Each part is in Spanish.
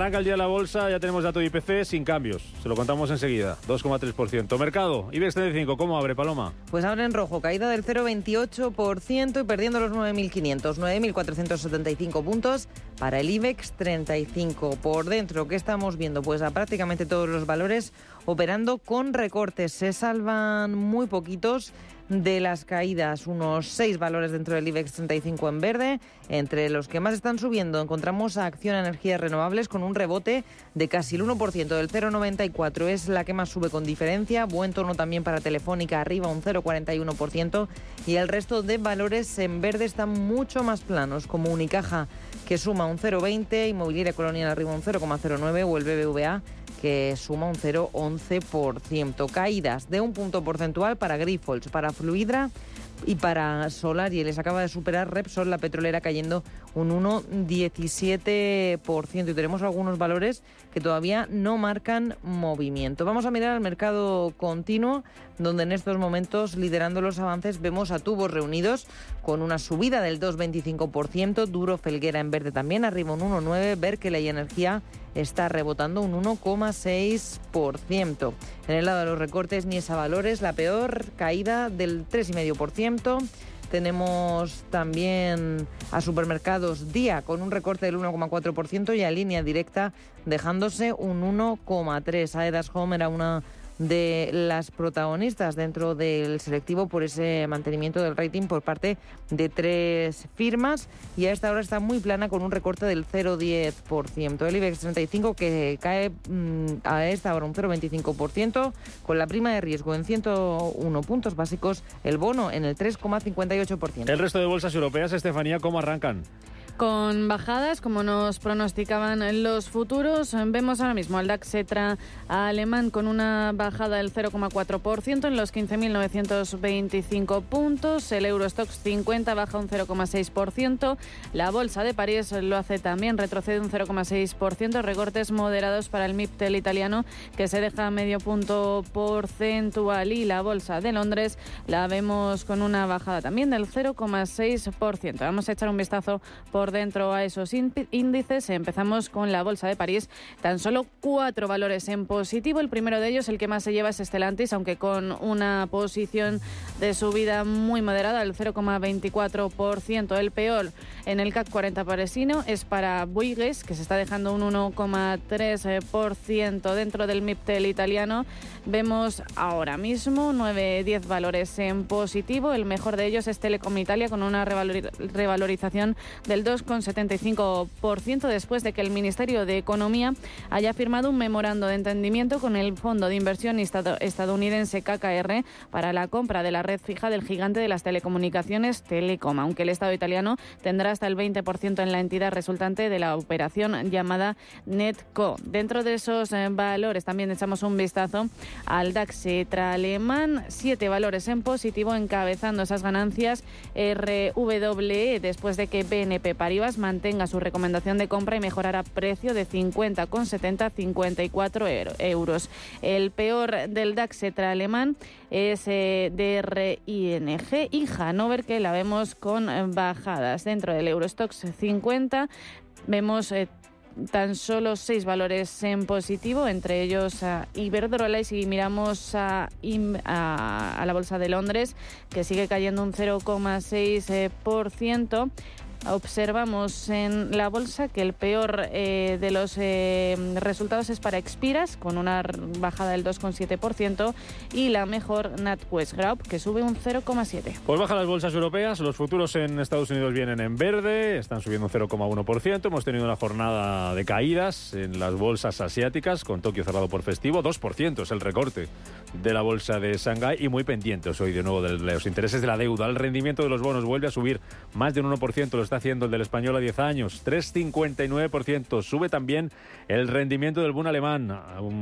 Arranca el día la bolsa, ya tenemos dato de IPC sin cambios. Se lo contamos enseguida. 2,3%. Mercado, IBEX 35, ¿cómo abre, Paloma? Pues abre en rojo, caída del 0,28% y perdiendo los 9.500, 9.475 puntos para el IBEX 35. Por dentro, ¿qué estamos viendo? Pues a prácticamente todos los valores operando con recortes. Se salvan muy poquitos de las caídas, unos seis valores dentro del IBEX 35 en verde. Entre los que más están subiendo encontramos a Acción Energías Renovables con un rebote de casi el 1%, del 0,94 es la que más sube con diferencia. Buen tono también para Telefónica, arriba un 0,41% y el resto de valores en verde están mucho más planos, como Unicaja que suma un 0,20, Inmobiliaria Colonial arriba un 0,09 o el BBVA que suma un 0,11%. Caídas de un punto porcentual para Grifols, para Fluidra y para Solar y les acaba de superar Repsol, la petrolera, cayendo un 1,17%. Y tenemos algunos valores que todavía no marcan movimiento. Vamos a mirar al mercado continuo, donde en estos momentos, liderando los avances, vemos a tubos reunidos con una subida del 2,25%. Duro Felguera en verde también, arriba un 1,9%. Ver que la energía está rebotando un 1,6%. En el lado de los recortes, ni esa Valores, la peor caída del 3,5%. Tenemos también a supermercados Día con un recorte del 1,4% y a línea directa dejándose un 1,3%. Aedas Home era una de las protagonistas dentro del selectivo por ese mantenimiento del rating por parte de tres firmas y a esta hora está muy plana con un recorte del 0,10%. El IBEX 35 que cae mm, a esta hora un 0,25% con la prima de riesgo en 101 puntos básicos, el bono en el 3,58%. El resto de bolsas europeas, Estefanía, ¿cómo arrancan? Con bajadas, como nos pronosticaban los futuros, vemos ahora mismo al DAX Etra alemán con una bajada del 0,4% en los 15.925 puntos. El Eurostox 50 baja un 0,6%. La bolsa de París lo hace también, retrocede un 0,6%. Recortes moderados para el MIPTEL italiano que se deja medio punto porcentual. Y la bolsa de Londres la vemos con una bajada también del 0,6%. Vamos a echar un vistazo por dentro a esos índices. Empezamos con la Bolsa de París. Tan solo cuatro valores en positivo. El primero de ellos, el que más se lleva, es Estelantis, aunque con una posición de subida muy moderada, el 0,24%. El peor en el CAC 40 parisino es para Bouygues, que se está dejando un 1,3% dentro del MIPTEL italiano. Vemos ahora mismo 9-10 valores en positivo. El mejor de ellos es Telecom Italia con una revalorización del 2,75% después de que el Ministerio de Economía haya firmado un memorando de entendimiento con el Fondo de Inversión estadounidense KKR para la compra de la red fija del gigante de las telecomunicaciones Telecom, aunque el Estado italiano tendrá hasta el 20% en la entidad resultante de la operación llamada Netco. Dentro de esos eh, valores también echamos un vistazo al DAX alemán, siete valores en positivo encabezando esas ganancias RWE después de que BNP Paribas mantenga su recomendación de compra y mejorará precio de 50,70 a 54 euros. El peor del DAX alemán es eh, DRING y Hannover que la vemos con bajadas dentro del Eurostox 50 vemos eh, tan solo seis valores en positivo, entre ellos a Iberdrola y si miramos a, a, la Bolsa de Londres, que sigue cayendo un 0,6%, Observamos en la bolsa que el peor eh, de los eh, resultados es para Expiras, con una bajada del 2,7%, y la mejor NatWest Group, que sube un 0,7%. Pues bajan las bolsas europeas, los futuros en Estados Unidos vienen en verde, están subiendo un 0,1%. Hemos tenido una jornada de caídas en las bolsas asiáticas, con Tokio cerrado por festivo, 2% es el recorte de la bolsa de Shanghái y muy pendientes hoy de nuevo de los intereses de la deuda. El rendimiento de los bonos vuelve a subir más de un 1% los está haciendo el del español a 10 años, 3,59%. Sube también el rendimiento del Bund alemán,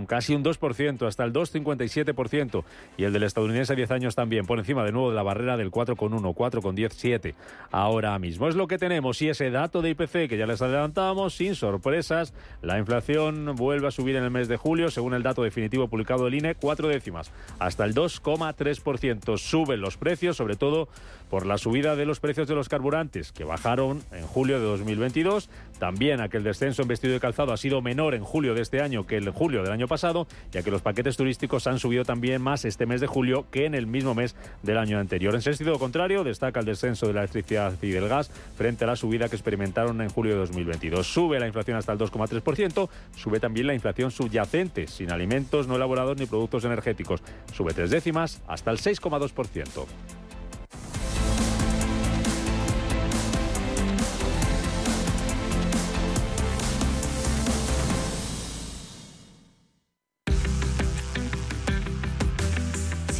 casi un 2%, hasta el 2,57%. Y el del estadounidense a 10 años también, por encima de nuevo de la barrera del 4,1, 4,17 ahora mismo. Es lo que tenemos. Y ese dato de IPC que ya les adelantamos, sin sorpresas, la inflación vuelve a subir en el mes de julio, según el dato definitivo publicado del INE, cuatro décimas, hasta el 2,3%. Suben los precios, sobre todo por la subida de los precios de los carburantes, que bajaron en julio de 2022. También a que el descenso en vestido de calzado ha sido menor en julio de este año que en julio del año pasado, ya que los paquetes turísticos han subido también más este mes de julio que en el mismo mes del año anterior. En sentido contrario, destaca el descenso de la electricidad y del gas frente a la subida que experimentaron en julio de 2022. Sube la inflación hasta el 2,3%, sube también la inflación subyacente, sin alimentos no elaborados ni productos energéticos. Sube tres décimas hasta el 6,2%.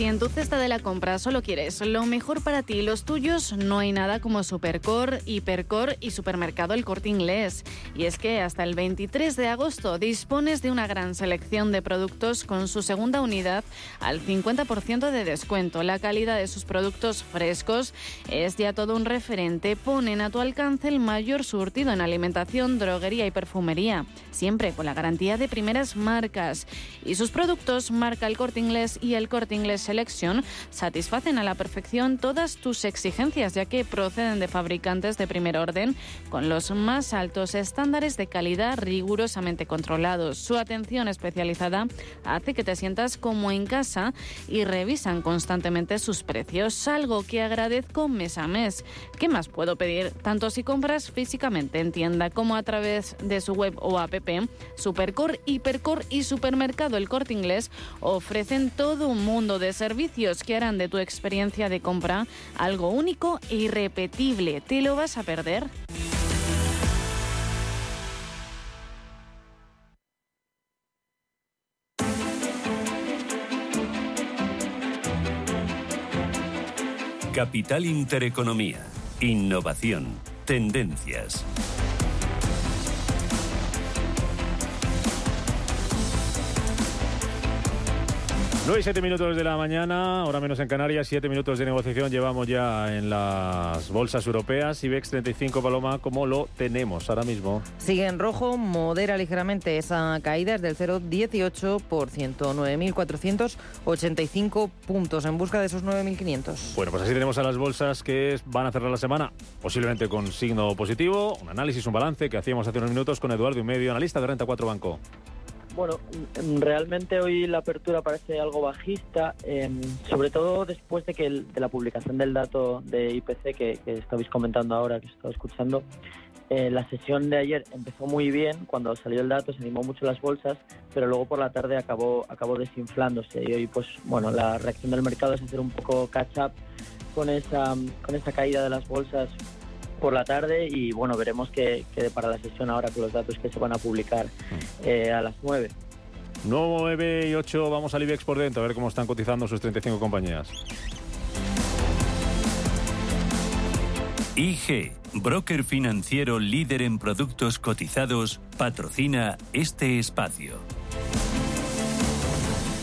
En tu cesta de la compra solo quieres lo mejor para ti y los tuyos, no hay nada como Supercore, Hipercore y Supermercado El Corte Inglés. Y es que hasta el 23 de agosto dispones de una gran selección de productos con su segunda unidad al 50% de descuento. La calidad de sus productos frescos es ya todo un referente. Ponen a tu alcance el mayor surtido en alimentación, droguería y perfumería, siempre con la garantía de primeras marcas. Y sus productos, marca El Corte Inglés y El Corte Inglés satisfacen a la perfección todas tus exigencias, ya que proceden de fabricantes de primer orden con los más altos estándares de calidad rigurosamente controlados. Su atención especializada hace que te sientas como en casa y revisan constantemente sus precios, algo que agradezco mes a mes. ¿Qué más puedo pedir? Tanto si compras físicamente en tienda como a través de su web o app, Supercore, Hipercore y Supermercado El Corte Inglés ofrecen todo un mundo de servicios que harán de tu experiencia de compra algo único e irrepetible. ¿Te lo vas a perder? Capital Intereconomía. Innovación. Tendencias. 9 y 7 minutos de la mañana, ahora menos en Canarias, 7 minutos de negociación llevamos ya en las bolsas europeas. IBEX 35 Paloma, ¿cómo lo tenemos ahora mismo? Sigue en rojo, modera ligeramente esa caída, es del 0,18%, 9.485 puntos en busca de esos 9.500. Bueno, pues así tenemos a las bolsas que van a cerrar la semana, posiblemente con signo positivo, un análisis, un balance que hacíamos hace unos minutos con Eduardo y medio, analista de Renta 4 Banco. Bueno, mm, realmente hoy la apertura parece algo bajista, em, sobre todo después de que de la publicación del dato de IPC que, que estabais comentando ahora, que estaba escuchando. Eh, la sesión de ayer empezó muy bien, cuando salió el dato se animó mucho las bolsas, pero luego por la tarde acabó, acabó desinflándose y hoy pues bueno, la reacción del mercado es hacer un poco catch up con esa, con esa caída de las bolsas por la tarde y bueno, veremos qué, qué para la sesión ahora con los datos que se van a publicar eh, a las 9. 9 y 8 vamos al IBEX por dentro a ver cómo están cotizando sus 35 compañías. IG, broker financiero líder en productos cotizados, patrocina este espacio.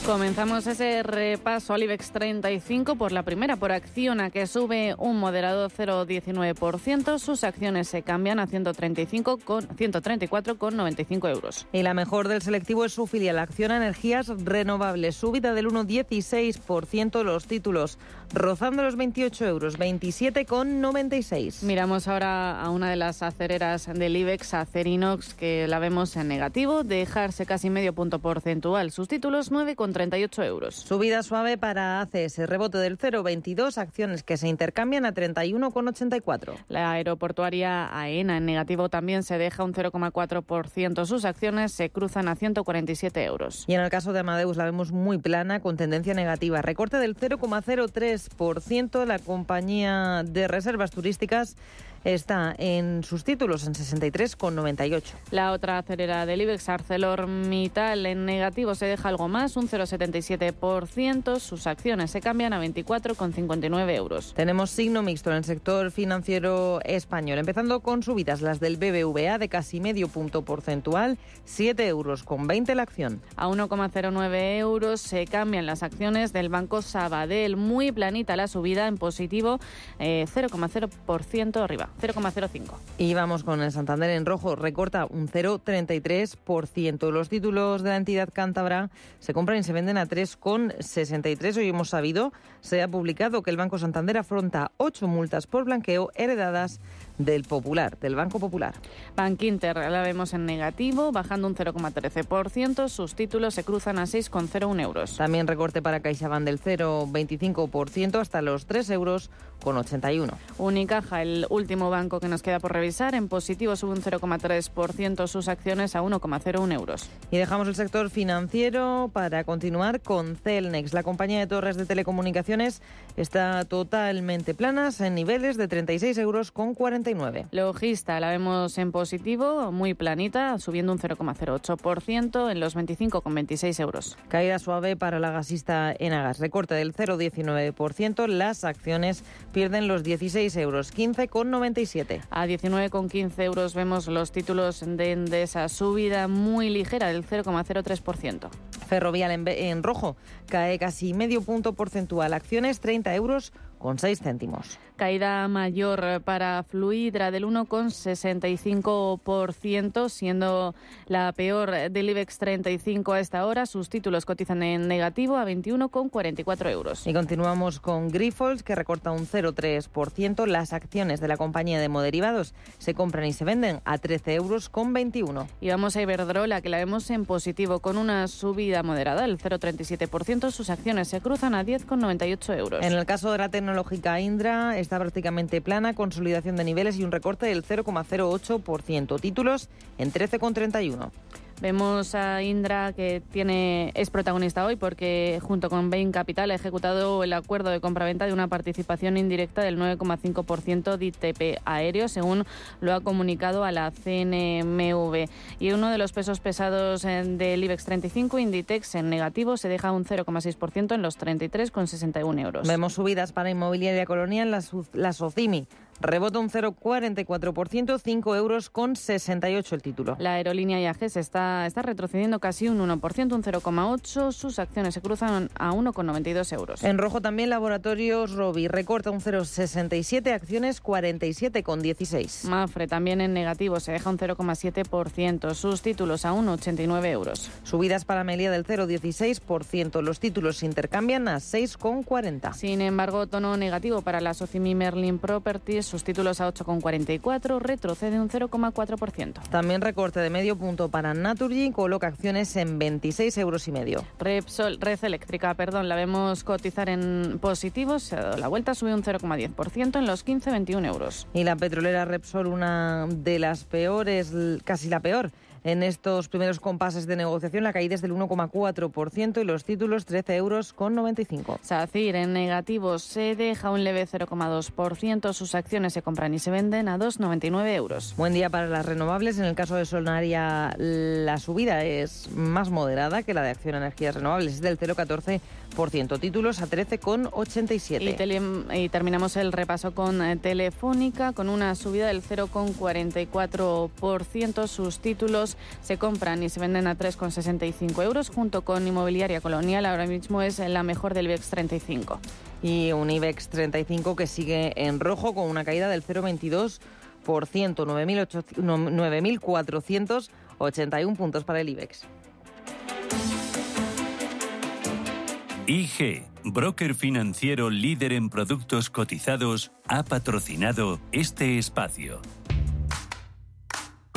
Comenzamos ese repaso al IBEX 35 por la primera, por Acciona, que sube un moderado 0,19%. Sus acciones se cambian a 135 con, 134,95 euros. Y la mejor del selectivo es su filial Acciona Energías Renovables, subida del 1,16% los títulos, rozando los 28 euros, 27,96. Miramos ahora a una de las acereras del IBEX, Acerinox, que la vemos en negativo, dejarse casi medio punto porcentual. Sus títulos 9, 38 euros. Subida suave para ACS, rebote del 0,22, acciones que se intercambian a 31,84. La aeroportuaria AENA en negativo también se deja un 0,4%. Sus acciones se cruzan a 147 euros. Y en el caso de Amadeus la vemos muy plana, con tendencia negativa. Recorte del 0,03%. La compañía de reservas turísticas está en sus títulos en 63,98. La otra acelera del IBEX, ArcelorMittal, en negativo se deja algo más, un 0,77%. Sus acciones se cambian a 24,59 euros. Tenemos signo mixto en el sector financiero español, empezando con subidas las del BBVA de casi medio punto porcentual, 7 euros con 20 la acción. A 1,09 euros se cambian las acciones del Banco Sabadell, muy planita la subida en positivo, 0,0% eh, arriba, 0,05. Y vamos con el Santander en rojo, recorta un 0,33%. Los títulos de la entidad cántabra se compran y se venden a 3,63. Hoy hemos sabido, se ha publicado que el Banco Santander afronta ocho multas por blanqueo heredadas del Popular, del Banco Popular. Bank Inter la vemos en negativo, bajando un 0,13%. Sus títulos se cruzan a 6,01 euros. También recorte para CaixaBank del 0,25% hasta los 3 euros con 81. Unicaja, el último banco que nos queda por revisar, en positivo sube un 0,3% sus acciones a 1,01 euros. Y dejamos el sector financiero para continuar con Celnex. La compañía de torres de telecomunicaciones está totalmente planas en niveles de 36 euros con 49. Logista la vemos en positivo, muy planita, subiendo un 0,08% en los 25,26 euros. Caída suave para la gasista Enagas, recorte del 0,19%. Las acciones pierden los 16 euros, 15,97. A 19,15 euros vemos los títulos de esa subida muy ligera del 0,03%. Ferrovial en, en rojo cae casi medio punto porcentual, acciones 30 euros con 6 céntimos. Caída mayor para Fluidra del 1,65%, siendo la peor del IBEX 35 a esta hora. Sus títulos cotizan en negativo a 21,44 euros. Y continuamos con Grifols, que recorta un 0,3%. Las acciones de la compañía de moderivados se compran y se venden a 13 euros con 21. Y vamos a Iberdrola, que la vemos en positivo, con una subida moderada, el 0,37%. Sus acciones se cruzan a 10,98 euros. En el caso de la tecnología, tecnológica Indra está prácticamente plana, consolidación de niveles y un recorte del 0,08%. Títulos en 13,31. Vemos a Indra que tiene es protagonista hoy porque junto con Bain Capital ha ejecutado el acuerdo de compraventa de una participación indirecta del 9,5% de ITP aéreo, según lo ha comunicado a la CNMV. Y uno de los pesos pesados del IBEX 35, Inditex, en negativo, se deja un 0,6% en los 33,61 euros. Vemos subidas para Inmobiliaria Colonial, la, la SOCIMI Rebota un 0,44%, 5 euros con 68 el título. La aerolínea IAGES está, está retrocediendo casi un 1%, un 0,8%. Sus acciones se cruzan a 1,92 euros. En rojo también Laboratorios Robi recorta un 0,67, acciones 47,16. Mafre también en negativo, se deja un 0,7%. Sus títulos a 1,89 euros. Subidas para Melia del 0,16%. Los títulos se intercambian a 6,40. Sin embargo, tono negativo para la Socimi Merlin Properties sus títulos a 8,44, retrocede un 0,4%. También recorte de medio punto para Naturgy, coloca acciones en 26 euros y medio. Repsol, Red Eléctrica, perdón, la vemos cotizar en positivos, la vuelta sube un 0,10% en los 15,21 euros. Y la petrolera Repsol, una de las peores, casi la peor en estos primeros compases de negociación la caída es del 1,4% y los títulos 13 euros con 95. SACIR en negativo se deja un leve 0,2%. Sus acciones se compran y se venden a 2,99 euros. Buen día para las renovables. En el caso de Solnaria la subida es más moderada que la de Acción Energías Renovables. Es del 0,14% títulos a 13,87. Y, y, terminamos el repaso con eh, Telefónica, con una subida del 0,44%. Sus títulos se compran y se venden a 3,65 euros, junto con Inmobiliaria Colonial. Ahora mismo es la mejor del IBEX 35. Y un IBEX 35 que sigue en rojo con una caída del 0,22%, 9.481 puntos para el IBEX. IG, broker financiero líder en productos cotizados, ha patrocinado este espacio.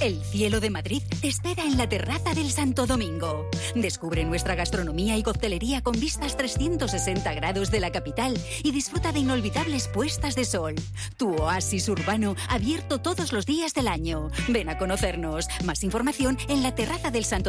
El cielo de Madrid te espera en la terraza del Santo Domingo. Descubre nuestra gastronomía y coctelería con vistas 360 grados de la capital y disfruta de inolvidables puestas de sol. Tu oasis urbano abierto todos los días del año. Ven a conocernos. Más información en la terraza del Santo.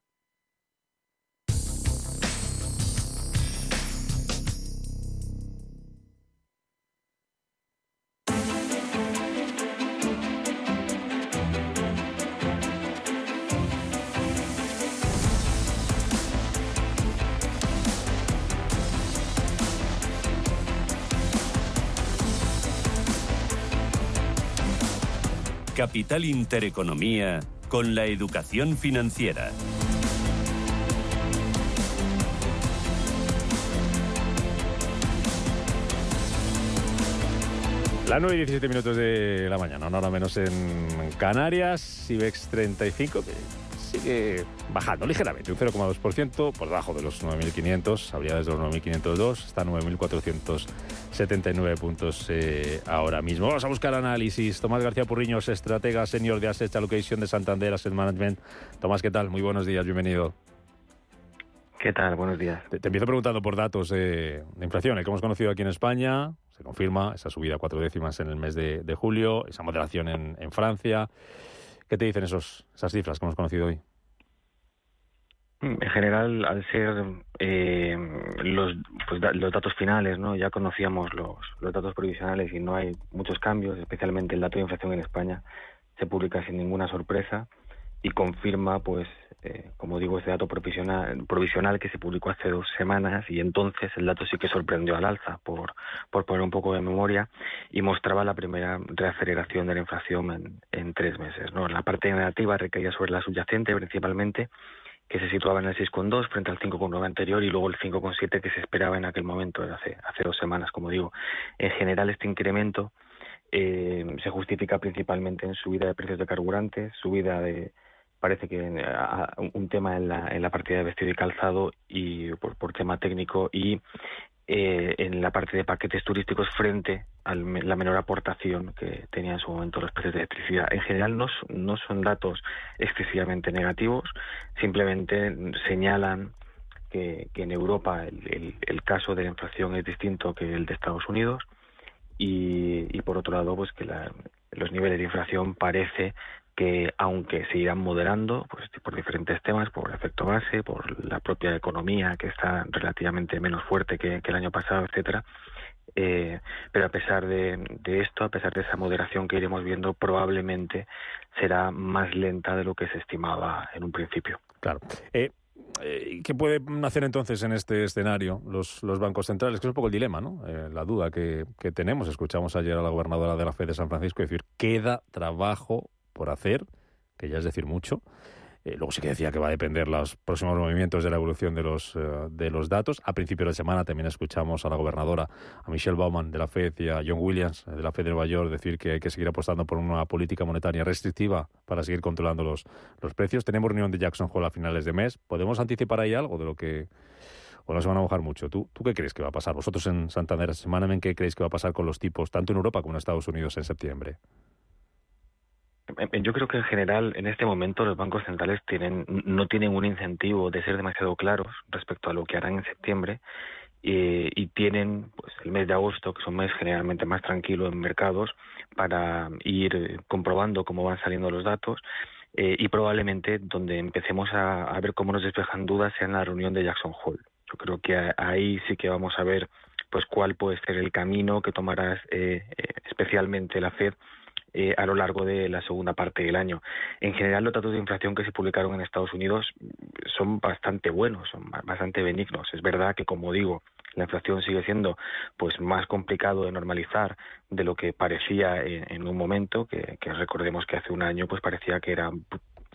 Capital Intereconomía con la educación financiera. Las 9 y 17 minutos de la mañana, una hora menos en Canarias, IBEX 35, que sigue bajando ligeramente, un 0,2%, por debajo de los 9.500, habría desde los 9.502, está 9.479 puntos eh, ahora mismo. Vamos a buscar análisis. Tomás García Purriños, estratega senior de Asset Allocation de Santander Asset Management. Tomás, ¿qué tal? Muy buenos días, bienvenido. ¿Qué tal? Buenos días. Te, empiezo preguntando por datos de, inflación, el que hemos conocido aquí en España. Se confirma esa subida a cuatro décimas en el mes de, julio, esa moderación en, en Francia. ¿Qué te dicen esos, esas cifras que hemos conocido hoy? En general, al ser eh, los, pues, los datos finales, ¿no? ya conocíamos los, los datos provisionales y no hay muchos cambios, especialmente el dato de inflación en España se publica sin ninguna sorpresa y confirma, pues, eh, como digo, ese dato provisional, provisional que se publicó hace dos semanas y entonces el dato sí que sorprendió al alza, por, por poner un poco de memoria, y mostraba la primera reaceleración de la inflación en, en tres meses. ¿no? La parte negativa recaía sobre la subyacente principalmente, que se situaba en el 6,2 frente al 5,9 anterior y luego el 5,7 que se esperaba en aquel momento, hace, hace dos semanas, como digo. En general, este incremento eh, se justifica principalmente en subida de precios de carburantes, subida de, parece que un tema en la, en la partida de vestido y calzado y por, por tema técnico y eh, en la parte de paquetes turísticos frente a la menor aportación que tenían en su momento los precios de electricidad. En general no, no son datos excesivamente negativos, simplemente señalan que, en Europa el, el, caso de la inflación es distinto que el de Estados Unidos y, y por otro lado pues que la, los niveles de inflación parece que aunque se irán moderando pues, por diferentes temas, por efecto base, por la propia economía que está relativamente menos fuerte que, el año pasado, etcétera, eh, pero a pesar de, esto, a pesar de esa moderación que iremos viendo, probablemente será más lenta de lo que se estimaba en un principio. Claro. Eh, eh, ¿Qué pueden hacer entonces en este escenario los, bancos centrales? Que es un poco el dilema, ¿no? la duda que tenemos. Escuchamos ayer a la gobernadora de la FED de San Francisco decir, queda trabajo por hacer, que ya es decir mucho, Eh, luego sí que decía que va a depender los próximos movimientos de la evolución de los, eh, de los datos. A principio de semana también escuchamos a la gobernadora, a Michelle Bauman de la FED y a John Williams de la FED de Nueva York decir que hay que seguir apostando por una política monetaria restrictiva para seguir controlando los, los precios. Tenemos reunión de Jackson Hole a finales de mes. ¿Podemos anticipar ahí algo de lo que o no se van a mojar mucho. ¿Tú, ¿Tú qué crees que va a pasar? Vosotros en Santander, semana ¿qué creéis que va a pasar con los tipos, tanto en Europa como en Estados Unidos en septiembre? Yo creo que en general en este momento los bancos centrales tienen, no tienen un incentivo de ser demasiado claros respecto a lo que harán en septiembre eh, y tienen pues, el mes de agosto, que es un mes generalmente más tranquilo en mercados, para ir comprobando cómo van saliendo los datos eh, y probablemente donde empecemos a, a, ver cómo nos despejan dudas sea en la reunión de Jackson Hole. Yo creo que ahí sí que vamos a ver pues cuál puede ser el camino que tomará eh, eh, especialmente la Fed eh, a lo largo de la segunda parte del año. En general, los datos de inflación que se publicaron en Estados Unidos son bastante buenos, son bastante benignos. Es verdad que, como digo, la inflación sigue siendo pues más complicado de normalizar de lo que parecía en, un momento, que, recordemos que hace un año pues parecía que era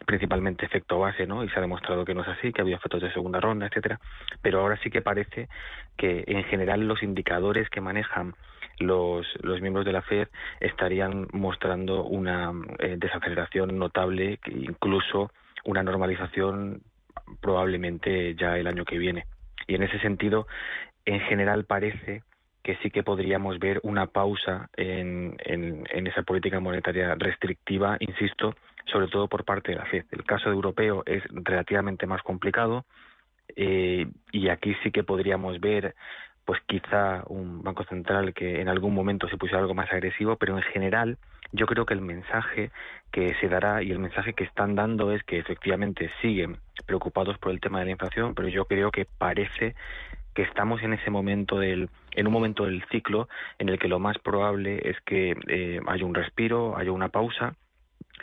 principalmente efecto base, ¿no? Y se ha demostrado que no es así, que había efectos de segunda ronda, etcétera. Pero ahora sí que parece que en general los indicadores que manejan los, los miembros de la Fed estarían mostrando una eh, desaceleración notable, incluso una normalización probablemente ya el año que viene. Y en ese sentido, en general parece que sí que podríamos ver una pausa en, en, esa política monetaria restrictiva, insisto, sobre todo por parte de la FED. El caso europeo es relativamente más complicado eh, y aquí sí que podríamos ver pues quizá un banco central que en algún momento se pusiera algo más agresivo, pero en general yo creo que el mensaje que se dará y el mensaje que están dando es que efectivamente siguen preocupados por el tema de la inflación, pero yo creo que parece que estamos en ese momento del en un momento del ciclo en el que lo más probable es que eh, haya un respiro, haya una pausa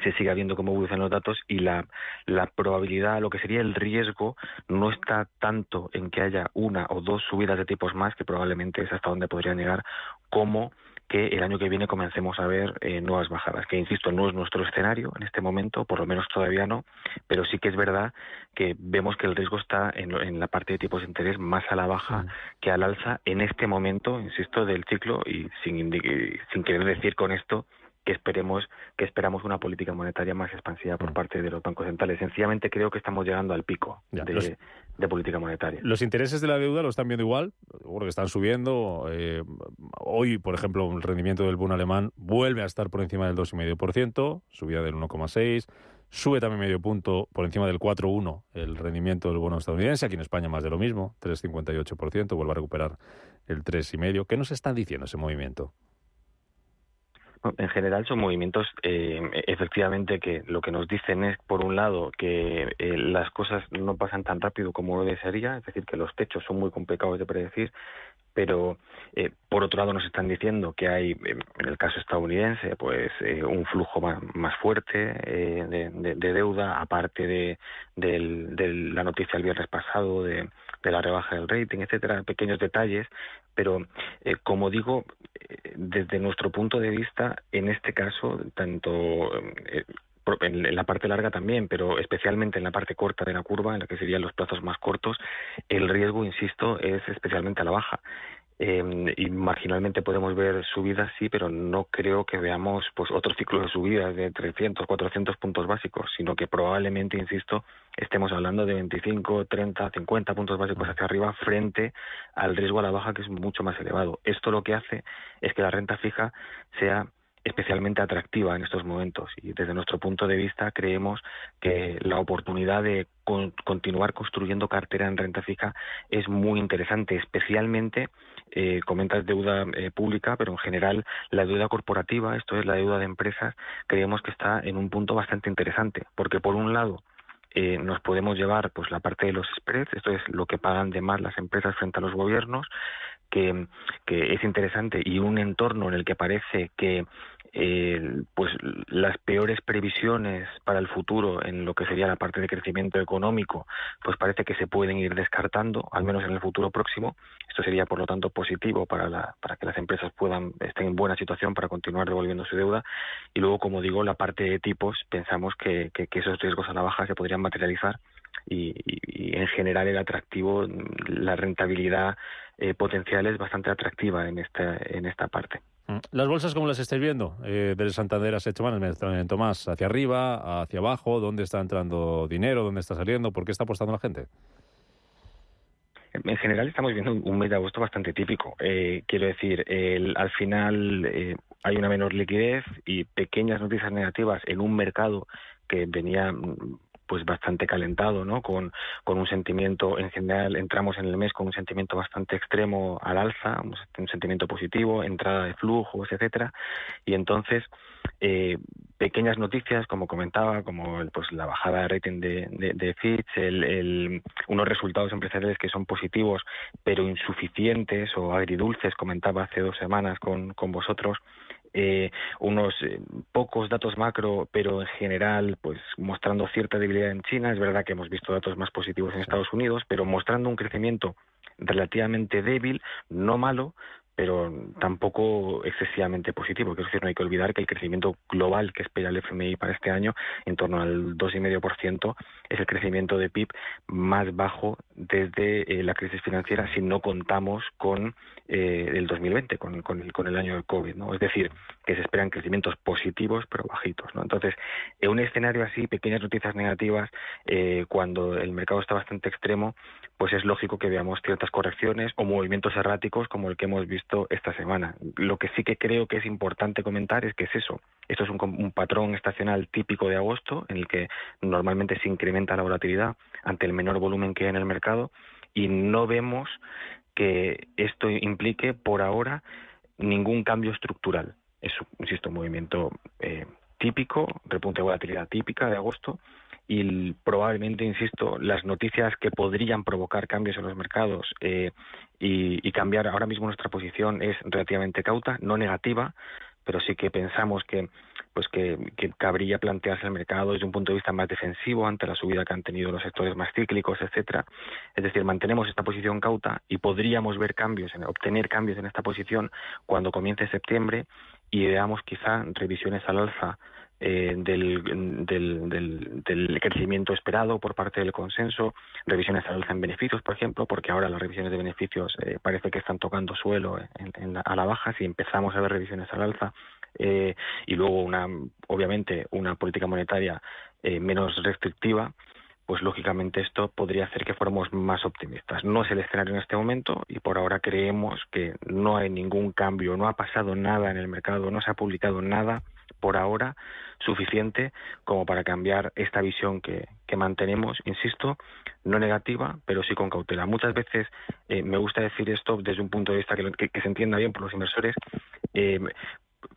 se siga viendo cómo evolucionan los datos y la, la probabilidad, lo que sería el riesgo, no está tanto en que haya una o dos subidas de tipos más, que probablemente es hasta donde podrían llegar, como que el año que viene comencemos a ver eh, nuevas bajadas, que insisto, no es nuestro escenario en este momento, por lo menos todavía no, pero sí que es verdad que vemos que el riesgo está en, en la parte de tipos de interés más a la baja que al alza en este momento, insisto, del ciclo y sin, sin querer decir con esto que esperemos que esperamos una política monetaria más expansiva por mm. parte de los bancos centrales. Sencillamente creo que estamos llegando al pico de, política monetaria. Los intereses de la deuda lo están viendo igual, que están subiendo. Eh, hoy, por ejemplo, el rendimiento del bono alemán vuelve a estar por encima del 2,5%, subida del 1,6%. Sube también medio punto por encima del 4,1 el rendimiento del bono estadounidense. Aquí en España más de lo mismo, 3,58%. Vuelve a recuperar el 3,5%. ¿Qué nos están diciendo ese movimiento? En general son movimientos eh, efectivamente que lo que nos dicen es, por un lado, que eh, las cosas no pasan tan rápido como lo desearía, es decir, que los techos son muy complicados de predecir, pero eh, por otro lado nos están diciendo que hay, en el caso estadounidense, pues un flujo más, fuerte de, deuda, aparte de, la noticia el viernes pasado de la rebaja del rating, etcétera, pequeños detalles, pero como digo, desde nuestro punto de vista, en este caso, tanto eh, en la parte larga también, pero especialmente en la parte corta de la curva, en la que serían los plazos más cortos, el riesgo, insisto, es especialmente a la baja. Eh, y marginalmente podemos ver subidas, sí, pero no creo que veamos pues otro ciclo de subidas de 300, 400 puntos básicos, sino que probablemente, insisto, estemos hablando de 25, 30, 50 puntos básicos hacia arriba frente al riesgo a la baja que es mucho más elevado. Esto lo que hace es que la renta fija sea especialmente atractiva en estos momentos. Y desde nuestro punto de vista creemos que la oportunidad de continuar construyendo cartera en renta fija es muy interesante, especialmente eh, comentas deuda eh, pública, pero en general la deuda corporativa, esto es la deuda de empresas, creemos que está en un punto bastante interesante, porque por un lado eh, nos podemos llevar pues la parte de los spreads, esto es lo que pagan de más las empresas frente a los gobiernos, que es interesante y un entorno en el que parece que pues las peores previsiones para el futuro en lo que sería la parte de crecimiento económico, pues parece que se pueden ir descartando, al menos en el futuro próximo. Esto sería, por lo tanto, positivo para, la, para que las empresas puedan estén en buena situación para continuar devolviendo su deuda. Y luego, como digo, la parte de tipos, pensamos que, esos riesgos a la baja se podrían materializar y, en general el atractivo, la rentabilidad eh, potencial es bastante atractiva en esta, en esta parte. Mm. ¿Las bolsas cómo las estáis viendo? Eh, del Santander a en Tomás, hacia arriba, hacia abajo, ¿dónde está entrando dinero? ¿Dónde está saliendo? ¿Por qué está apostando la gente? En general estamos viendo un mes de agosto bastante típico. Eh, quiero decir, al final eh, hay una menor liquidez y pequeñas noticias negativas en un mercado que venía mm, pues bastante calentado, ¿no? Con, con un sentimiento, en general, entramos en el mes con un sentimiento bastante extremo al alza, un, sentimiento positivo, entrada de flujos, etcétera, y entonces eh, pequeñas noticias, como comentaba, como pues la bajada de rating de, de, Fitch, el, unos resultados empresariales que son positivos pero insuficientes o agridulces, comentaba hace dos semanas con, con vosotros, eh, unos eh, pocos datos macro, pero en general, pues mostrando cierta debilidad en China. Es verdad que hemos visto datos más positivos en Estados Unidos, pero mostrando un crecimiento relativamente débil, no malo, pero tampoco excesivamente positivo. Es decir, no hay que olvidar que el crecimiento global que espera el FMI para este año, en torno al 2,5%, es el crecimiento de PIB más bajo desde eh, la crisis financiera si no contamos con eh, el 2020, con, con, el, con el año del COVID. ¿no? Es decir, que se esperan crecimientos positivos pero bajitos. ¿no? Entonces, en un escenario así, pequeñas noticias negativas, eh, cuando el mercado está bastante extremo, pues es lógico que veamos ciertas correcciones o movimientos erráticos como el que hemos visto esta semana. Lo que sí que creo que es importante comentar es que es eso. Esto es un, un patrón estacional típico de agosto en el que normalmente se incrementa la volatilidad ante el menor volumen que hay en el mercado y no vemos que esto implique por ahora ningún cambio estructural. Es, insisto, un movimiento eh, típico, repunte de volatilidad típica de agosto y probablemente, insisto, las noticias que podrían provocar cambios en los mercados eh, y, y, cambiar ahora mismo nuestra posición es relativamente cauta, no negativa, pero sí que pensamos que pues que, cabría plantearse el mercado desde un punto de vista más defensivo ante la subida que han tenido los sectores más cíclicos, etcétera. Es decir, mantenemos esta posición cauta y podríamos ver cambios, en, obtener cambios en esta posición cuando comience septiembre y veamos quizá revisiones al alza eh, del, del, crecimiento esperado por parte del consenso, revisiones al alza en beneficios, por ejemplo, porque ahora las revisiones de beneficios eh, parece que están tocando suelo a la baja, si empezamos a ver revisiones al alza, eh, y luego una, obviamente, una política monetaria menos restrictiva, pues lógicamente esto podría hacer que fuéramos más optimistas. No es el escenario en este momento y por ahora creemos que no hay ningún cambio, no ha pasado nada en el mercado, no se ha publicado nada por ahora suficiente como para cambiar esta visión que, mantenemos, insisto, no negativa, pero sí con cautela. Muchas veces eh, me gusta decir esto desde un punto de vista que, que, se entienda bien por los inversores. Eh,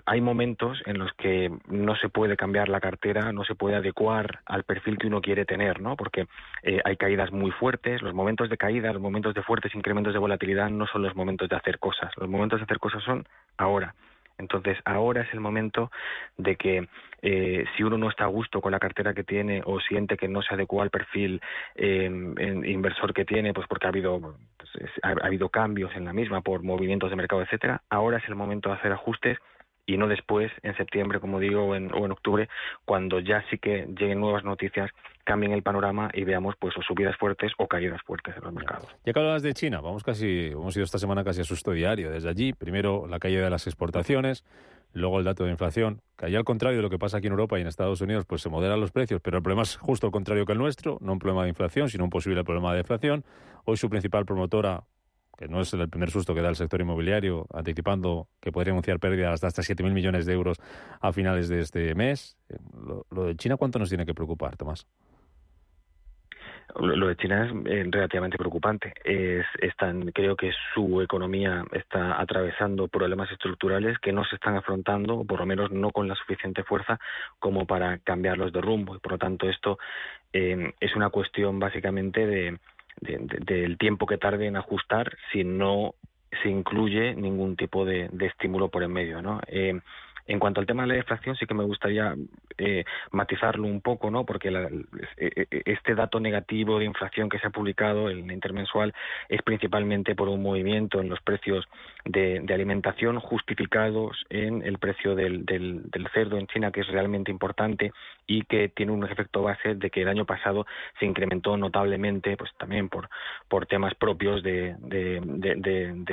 hay momentos en los que no se puede cambiar la cartera, no se puede adecuar al perfil que uno quiere tener, ¿no? Porque eh, hay caídas muy fuertes, los momentos de caída, los momentos de fuertes incrementos de volatilidad no son los momentos de hacer cosas, los momentos de hacer cosas son ahora. Entonces, ahora es el momento de que eh, si uno no está a gusto con la cartera que tiene o siente que no se adecua al perfil eh, inversor que tiene, pues porque ha habido, pues, ha, habido cambios en la misma por movimientos de mercado, etcétera, ahora es el momento de hacer ajustes y no después, en septiembre, como digo, o en, octubre, cuando ya sí que lleguen nuevas noticias, cambien el panorama y veamos pues o subidas fuertes o caídas fuertes en los mercados. Ya que hablabas de China, vamos casi, hemos ido esta semana casi a susto diario. Desde allí, primero la caída de las exportaciones, luego el dato de inflación, que allá al contrario de lo que pasa aquí en Europa y en Estados Unidos, pues se moderan los precios, pero el problema es justo el contrario que el nuestro, no un problema de inflación, sino un posible problema de deflación. Hoy su principal promotora, que no es el primer susto que da el sector inmobiliario, anticipando que podría anunciar pérdidas de hasta 7.000 millones de euros a finales de este mes. Eh, lo, de China, ¿cuánto nos tiene que preocupar, Tomás? Lo de China es eh, relativamente preocupante. Creo que su economía está atravesando problemas estructurales que no se están afrontando, o por lo menos no con la suficiente fuerza como para cambiarlos de rumbo. Y por lo tanto, esto eh, es una cuestión básicamente de, del tiempo que tarde en ajustar si no se incluye ningún tipo de, estímulo por en medio. ¿no? Eh, En cuanto al tema de la inflación, sí que me gustaría eh, matizarlo un poco, ¿no? Porque este dato negativo de inflación que se ha publicado, el intermensual, es principalmente por un movimiento en los precios de, alimentación justificados en el precio del, del, cerdo en China, que es realmente importante y que tiene un efecto base de que el año pasado se incrementó notablemente, pues también por, por temas propios de, del,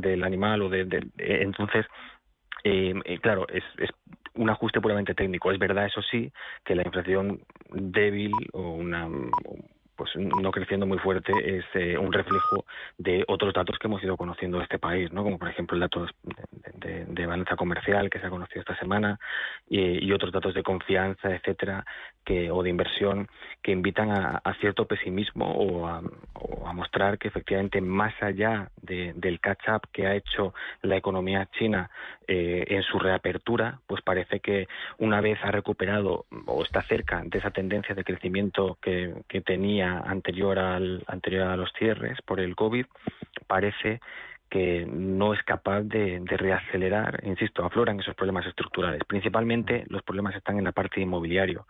del, animal o de, entonces eh, eh, claro, es, es un ajuste puramente técnico. Es verdad, eso sí, que la inflación débil o una pues no creciendo muy fuerte es eh, un reflejo de otros datos que hemos ido conociendo de este país, ¿no? como por ejemplo el dato de, de, balanza comercial que se ha conocido esta semana y, otros datos de confianza, etcétera, que, o de inversión que invitan a, cierto pesimismo o a, mostrar que efectivamente más allá del catch-up que ha hecho la economía china eh, en su reapertura, pues parece que una vez ha recuperado o está cerca de esa tendencia de crecimiento que tenía anterior, al, anterior a los cierres por el COVID, parece que no es capaz de, de, reacelerar, insisto, afloran esos problemas estructurales. Principalmente los problemas están en la parte inmobiliario.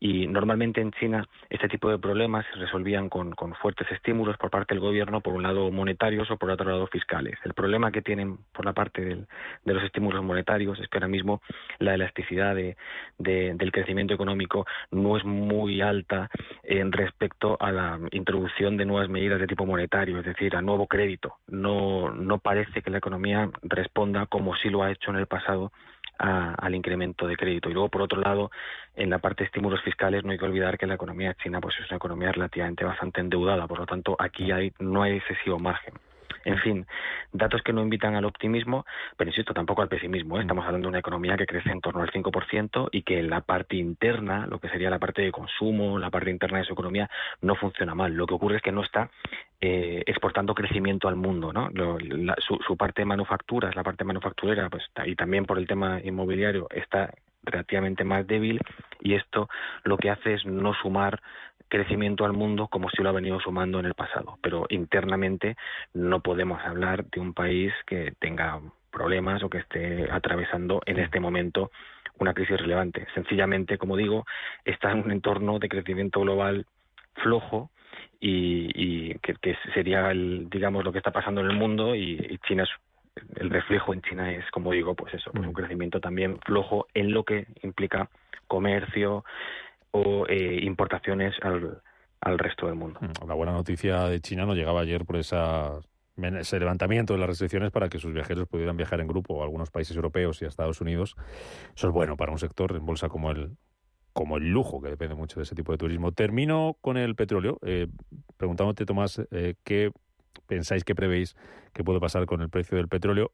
Y normalmente en China este tipo de problemas se resolvían con, fuertes estímulos por parte del gobierno, por un lado monetarios o por otro lado fiscales. El problema que tienen por la parte del, de los estímulos monetarios es que ahora mismo la elasticidad de, del crecimiento económico no es muy alta en respecto a la introducción de nuevas medidas de tipo monetario, es decir, a nuevo crédito. No, no parece que la economía responda como sí lo ha hecho en el pasado al incremento de crédito. Y luego, por otro lado, en la parte de estímulos fiscales no hay que olvidar que la economía china pues es una economía relativamente bastante endeudada, por lo tanto, aquí hay, no hay excesivo margen. En fin, datos que no invitan al optimismo, pero insisto, tampoco al pesimismo. ¿eh? Estamos hablando de una economía que crece en torno al 5% y que la parte interna, lo que sería la parte de consumo, la parte interna de su economía, no funciona mal. Lo que ocurre es que no está eh, exportando crecimiento al mundo. ¿no? su, su, parte de manufacturas, la parte manufacturera, pues, y también por el tema inmobiliario, está relativamente más débil y esto lo que hace es no sumar crecimiento al mundo como si lo ha venido sumando en el pasado. Pero internamente no podemos hablar de un país que tenga problemas o que esté atravesando en este momento una crisis relevante. Sencillamente, como digo, está en un entorno de crecimiento global flojo y, que, sería, el, digamos, lo que está pasando en el mundo y, China es el reflejo en China es, como digo, pues eso, pues un crecimiento también flojo en lo que implica comercio, o eh, importaciones al, al resto del mundo. Mm, la buena noticia de China no llegaba ayer por esa ese levantamiento de las restricciones para que sus viajeros pudieran viajar en grupo a algunos países europeos y a Estados Unidos. Eso es bueno para un sector en bolsa como el como el lujo, que depende mucho de ese tipo de turismo. Termino con el petróleo, eh, preguntándote, Tomás, eh, ¿qué pensáis, qué prevéis que puede pasar con el precio del petróleo?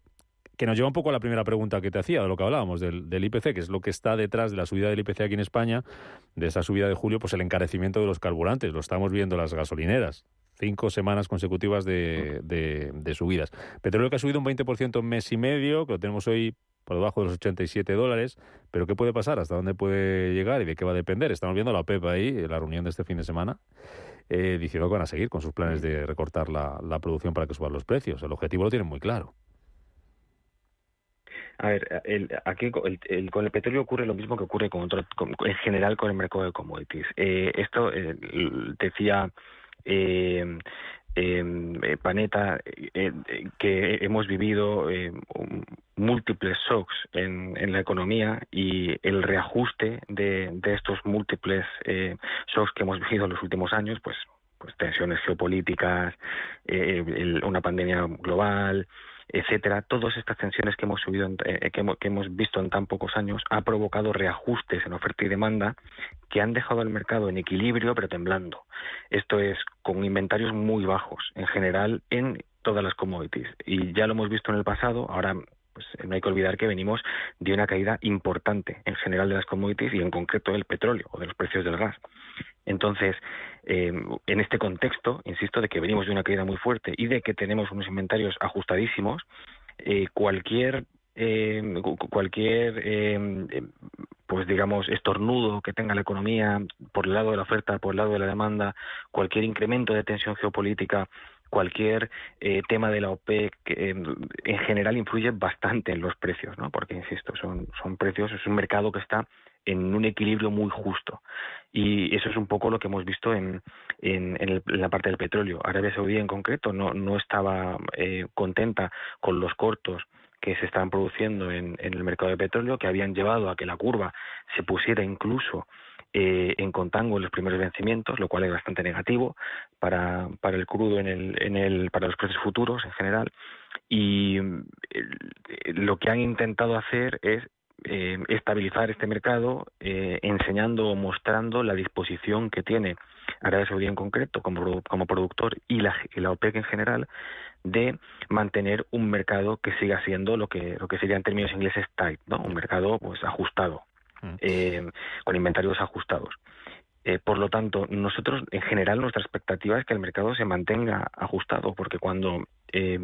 Que nos lleva un poco a la primera pregunta que te hacía, de lo que hablábamos, del, IPC, que es lo que está detrás de la subida del IPC aquí en España, de esa subida de julio, pues el encarecimiento de los carburantes. Lo estamos viendo las gasolineras. Cinco semanas consecutivas de, de, subidas. Petróleo que ha subido un 20% en mes y medio, que lo tenemos hoy por debajo de los 87 dólares. Pero ¿qué puede pasar? ¿Hasta dónde puede llegar y de qué va a depender? Estamos viendo la OPEP ahí, en la reunión de este fin de semana, eh, diciendo que van a seguir con sus planes de recortar la, la producción para que suban los precios. El objetivo lo tienen muy claro. A ver, el, aquí el, con el petróleo ocurre lo mismo que ocurre con otro, en general con el mercado de commodities. Eh, esto eh, decía eh, em, eh Paneta que hemos vivido múltiples shocks en, la economía y el reajuste de, estos múltiples shocks que hemos vivido en los últimos años, pues, pues tensiones geopolíticas, una pandemia global, etcétera, todas estas tensiones que hemos subido, eh, que, hemos, visto en tan pocos años, ha provocado reajustes en oferta y demanda que han dejado al mercado en equilibrio pero temblando. Esto es con inventarios muy bajos en general en todas las commodities y ya lo hemos visto en el pasado. Ahora pues no hay que olvidar que venimos de una caída importante en general de las commodities y en concreto del petróleo o de los precios del gas. Entonces, eh, en este contexto, insisto, de que venimos de una caída muy fuerte y de que tenemos unos inventarios ajustadísimos, eh, cualquier eh, cualquier pues digamos estornudo que tenga la economía por el lado de la oferta por el lado de la demanda cualquier incremento de tensión geopolítica cualquier eh, tema de la OPEC en general influye bastante en los precios, ¿no? Porque, insisto, son, son precios, es un mercado que está en un equilibrio muy justo. Y eso es un poco lo que hemos visto en, en, la parte del petróleo. Arabia Saudí en concreto no, no estaba eh, contenta con los cortos que se estaban produciendo en, en, el mercado de petróleo, que habían llevado a que la curva se pusiera incluso eh, en contango en los primeros vencimientos, lo cual es bastante negativo para, para el crudo en el, en el, para los precios futuros en general. Y lo que han intentado hacer es eh, estabilizar este mercado, eh, enseñando o mostrando la disposición que tiene Arabia Saudí en concreto como, como productor y la, y la OPEC en general de mantener un mercado que siga siendo lo que lo que sería en términos ingleses tight, ¿no? Un mercado pues ajustado, mm. eh, con inventarios ajustados. Eh, por lo tanto, nosotros, en general, nuestra expectativa es que el mercado se mantenga ajustado, porque cuando eh,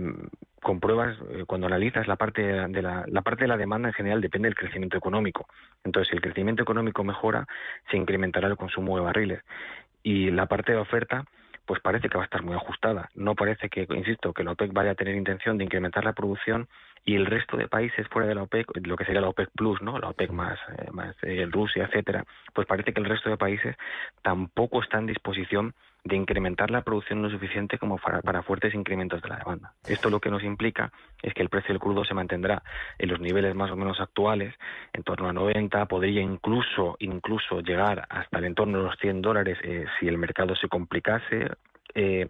compruebas, cuando analizas la parte de la, la, parte de la demanda en general depende del crecimiento económico. Entonces, si el crecimiento económico mejora, se incrementará el consumo de barriles. Y la parte de oferta, pues parece que va a estar muy ajustada. No parece que, insisto, que la OPEC vaya a tener intención de incrementar la producción y el resto de países fuera de la OPEC, lo que sería la OPEC Plus, ¿no? La OPEC más, eh, más eh, Rusia, etcétera, pues parece que el resto de países tampoco está en disposición de incrementar la producción lo suficiente como para, para, fuertes incrementos de la demanda. Esto lo que nos implica es que el precio del crudo se mantendrá en los niveles más o menos actuales, en torno a 90, podría incluso incluso llegar hasta el entorno de los 100 dólares eh, si el mercado se complicase. Eh,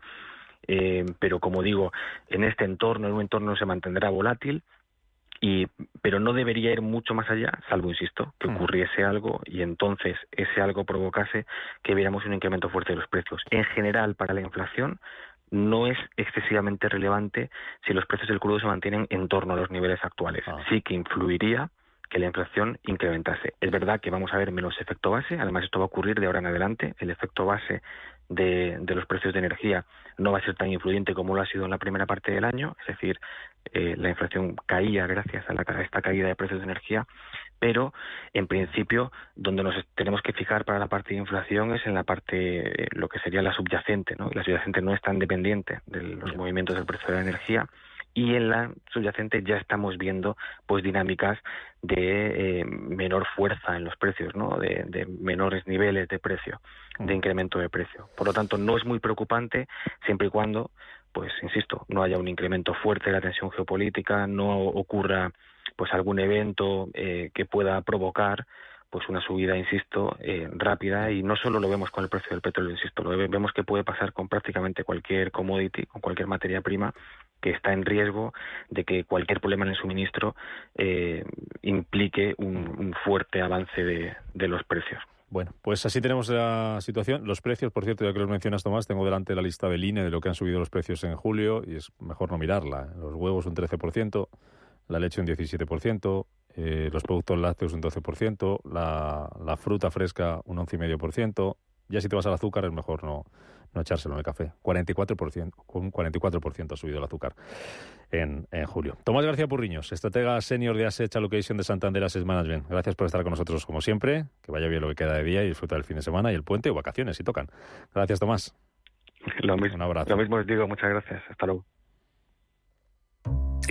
eh, pero como digo, en este entorno, en un entorno se mantendrá volátil, y, pero no debería ir mucho más allá, salvo, insisto, que hmm. ocurriese algo y entonces ese algo provocase que viéramos un incremento fuerte de los precios. En general, para la inflación, no es excesivamente relevante si los precios del crudo se mantienen en torno a los niveles actuales. Ah. Sí que influiría que la inflación incrementase. Es verdad que vamos a ver menos efecto base, además esto va a ocurrir de ahora en adelante. El efecto base de, los precios de energía no va a ser tan influyente como lo ha sido en la primera parte del año, es decir, eh, la inflación caía gracias a, la, esta caída de precios de energía, pero en principio donde nos tenemos que fijar para la parte de inflación es en la parte, eh, lo que sería la subyacente, ¿no? La subyacente no es tan dependiente de los movimientos del precio de la energía y en la subyacente ya estamos viendo pues dinámicas de eh, menor fuerza en los precios, ¿no? De, menores niveles de precio, de mm. incremento de precio. Por lo tanto, no es muy preocupante siempre y cuando, pues insisto, no haya un incremento fuerte de la tensión geopolítica, no ocurra pues algún evento eh, que pueda provocar pues una subida, insisto, eh, rápida y no solo lo vemos con el precio del petróleo, insisto, lo vemos que puede pasar con prácticamente cualquier commodity, con cualquier materia prima que está en riesgo de que cualquier problema en el suministro eh, implique un, fuerte avance de, los precios. Bueno, pues así tenemos la situación. Los precios, por cierto, ya que los mencionas, Tomás, tengo delante la lista del INE de lo que han subido los precios en julio y es mejor no mirarla. Los huevos un 13%, la leche un 17%, eh, los productos lácteos un 12%, la, la fruta fresca un 11,5%. Ya si te vas al azúcar es mejor no, no echárselo en el café. 44%, con 44% ha subido el azúcar en, en, julio. Tomás García Purriños, estratega senior de Asset Allocation de Santander Asset Management. Gracias por estar con nosotros como siempre. Que vaya bien lo que queda de día y disfruta del fin de semana y el puente o vacaciones si tocan. Gracias, Tomás. Lo mismo, Un abrazo. Lo mismo os digo. Muchas gracias. Hasta luego.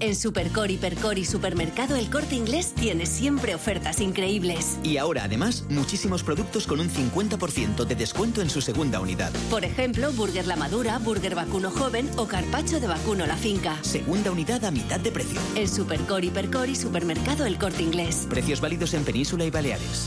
En Supercore, Hipercore y Supermercado El Corte Inglés tienes siempre ofertas increíbles. Y ahora además muchísimos productos con un 50% de descuento en su segunda unidad. Por ejemplo, Burger La Madura, Burger Vacuno Joven o Carpacho de Vacuno La Finca. Segunda unidad a mitad de precio. En Supercore, Hipercore y Supermercado El Corte Inglés. Precios válidos en Península y Baleares.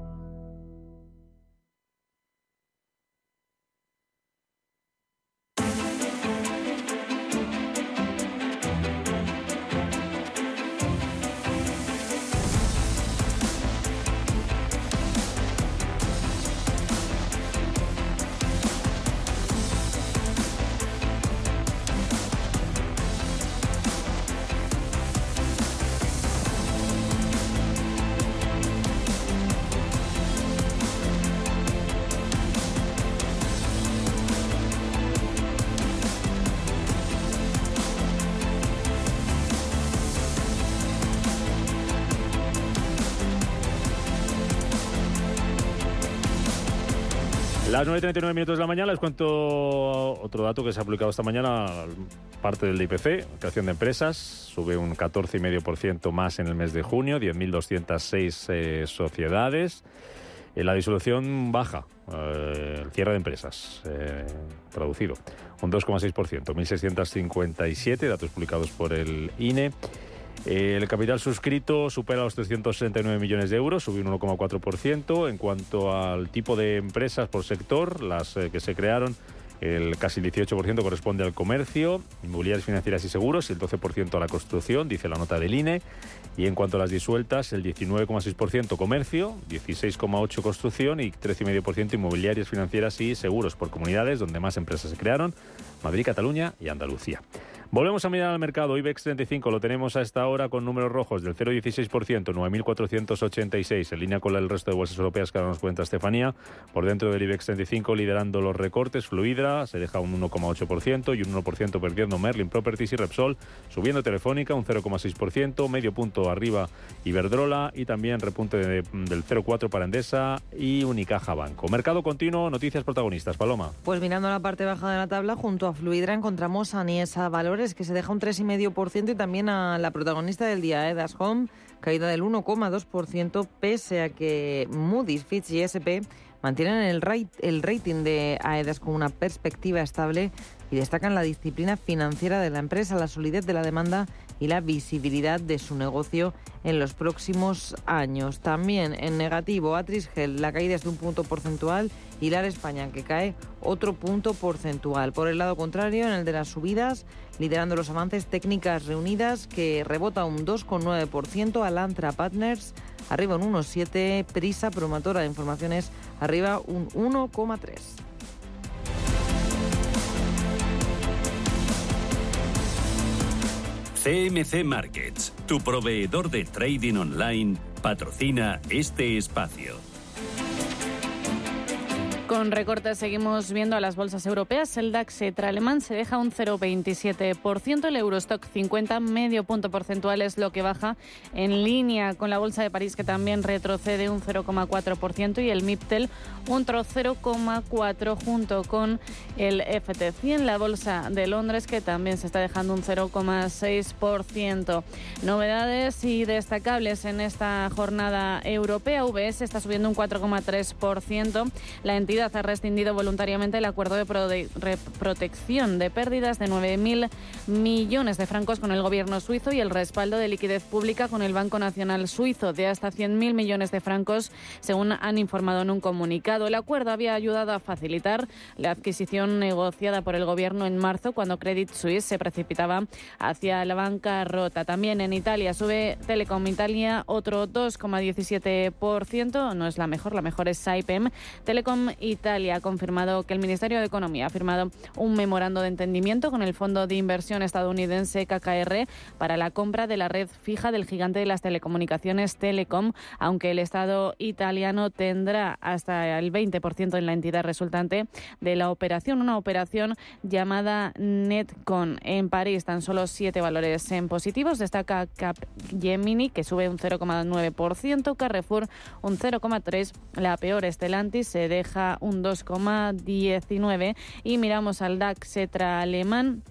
Las 9.39 minutos de la mañana les cuento otro dato que se ha publicado esta mañana, parte del IPC, creación de empresas, sube un 14,5% más en el mes de junio, 10.206 eh, sociedades. Eh, la disolución baja, eh, el cierre de empresas, traducido, un 2,6%, 1.657, datos publicados por el INE. El capital suscrito supera los 369 millones de euros, subió un 1,4%. En cuanto al tipo de empresas por sector, las eh, que se crearon, el casi 18% corresponde al comercio, inmobiliarias financieras y seguros y el 12% a la construcción, dice la nota del INE. Y en cuanto a las disueltas, el 19,6% comercio, 16,8% construcción y 13,5% inmobiliarias financieras y seguros por comunidades donde más empresas se crearon, Madrid, Cataluña y Andalucía. Volvemos a mirar al mercado. IBEX 35 lo tenemos a esta hora con números rojos del 0,16%, 9.486, en línea con el resto de bolsas europeas que ahora nos cuenta Estefanía. Por dentro del IBEX 35 liderando los recortes, Fluidra se deja un 1,8% y un 1% perdiendo Merlin Properties y Repsol, subiendo Telefónica un 0,6%, medio punto arriba Iberdrola y también repunte del 0,4 para Endesa y Unicaja Banco. Mercado continuo, noticias protagonistas. Paloma. Pues mirando la parte baja de la tabla, junto a Fluidra encontramos a Niesa Valores que se deja un 3,5% y también a la protagonista del día, Edas Home, caída del 1,2% pese a que Moody's, Fitch y SP mantienen el, el rating de AEDAS con una perspectiva estable y destacan la disciplina financiera de la empresa, la solidez de la demanda y la visibilidad de su negocio en los próximos años. También en negativo, Atrisgel, la caída es de un punto porcentual y la España, que cae otro punto porcentual. Por el lado contrario, en el de las subidas, liderando los avances técnicas reunidas, que rebota un 2,9%, Alantra Partners arriba un 1,7%, Prisa, promotora de informaciones, arriba un 1,3%. CMC Markets, tu proveedor de trading online, patrocina este espacio. Con recortes seguimos viendo a las bolsas europeas. El DAX alemán se deja un 0,27%. El Eurostock 50, medio punto porcentual es lo que baja en línea con la bolsa de París que también retrocede un 0,4% y el MIPTEL un 0,4% junto con el FT100, la bolsa de Londres que también se está dejando un 0,6%. Novedades y destacables en esta jornada europea. VS está subiendo un 4,3%. La entidad ha rescindido voluntariamente el acuerdo de protección de pérdidas de 9.000 millones de francos con el gobierno suizo y el respaldo de liquidez pública con el Banco Nacional Suizo de hasta 100.000 millones de francos, según han informado en un comunicado. El acuerdo había ayudado a facilitar la adquisición negociada por el gobierno en marzo cuando Credit Suisse se precipitaba hacia la bancarrota. También en Italia sube Telecom Italia otro 2,17%. No es la mejor, la mejor es Saipem. Telecom Italia ha confirmado que el Ministerio de Economía ha firmado un memorando de entendimiento con el Fondo de Inversión estadounidense KKR para la compra de la red fija del gigante de las telecomunicaciones Telecom, aunque el Estado italiano tendrá hasta el 20% en la entidad resultante de la operación, una operación llamada Netcon. En París, tan solo siete valores en positivos. Destaca Capgemini, que sube un 0,9%, Carrefour un 0,3%, la peor Stellantis se deja un 2,19 y miramos al DAX Etra alemán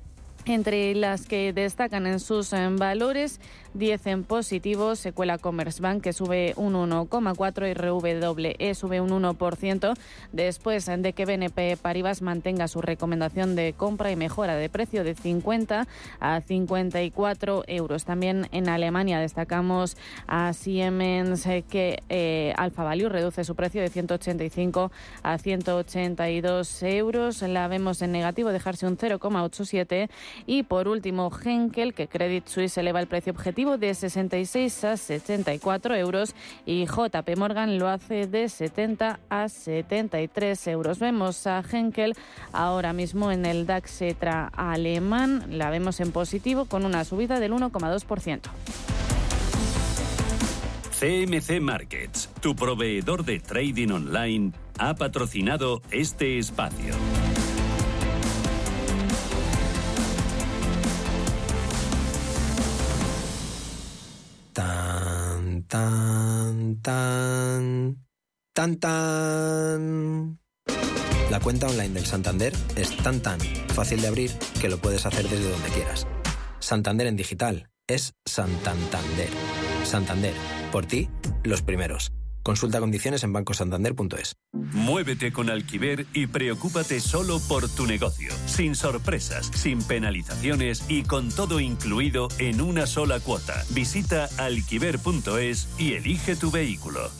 entre las que destacan en sus eh, valores 10 en positivo, se cuela Commerzbank que sube un 1,4 y RWE sube un 1% después de que BNP Paribas mantenga su recomendación de compra y mejora de precio de 50 a 54 euros. También en Alemania destacamos a Siemens eh, que eh, Value reduce su precio de 185 a 182 euros. La vemos en negativo, dejarse un 0,87 y por último Henkel que Credit Suisse eleva el precio objetivo de 66 a 74 euros y JP Morgan lo hace de 70 a 73 euros. Vemos a Henkel ahora mismo en el DAX Etra alemán, la vemos en positivo con una subida del 1,2%. CMC Markets, tu proveedor de trading online, ha patrocinado este espacio. Tan, tan, tan, tan. La cuenta online del Santander es tan tan fácil de abrir que lo puedes hacer desde donde quieras. Santander en digital es Santander. Santander, por ti, los primeros. Consulta condiciones en bancosantander.es. Muévete con Alquiver y preocúpate solo por tu negocio, sin sorpresas, sin penalizaciones y con todo incluido en una sola cuota. Visita alquiver.es y elige tu vehículo.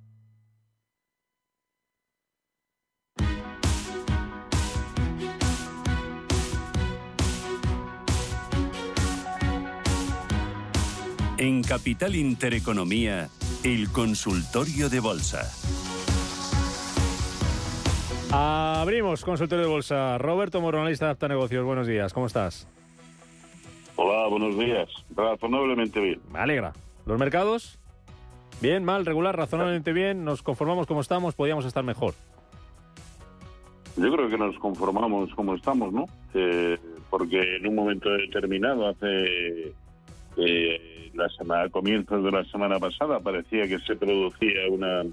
En Capital Intereconomía, el consultorio de bolsa. Abrimos consultorio de bolsa. Roberto Moro, analista de Apta Negocios. Buenos días, ¿cómo estás? Hola, buenos días. Razonablemente bien. Me alegra. ¿Los mercados? Bien, mal, regular, razonablemente bien. Nos conformamos como estamos, podíamos estar mejor. Yo creo que nos conformamos como estamos, ¿no? Eh, porque en un momento determinado, hace eh, la semana, a comienzos de la semana pasada, parecía que se producía una,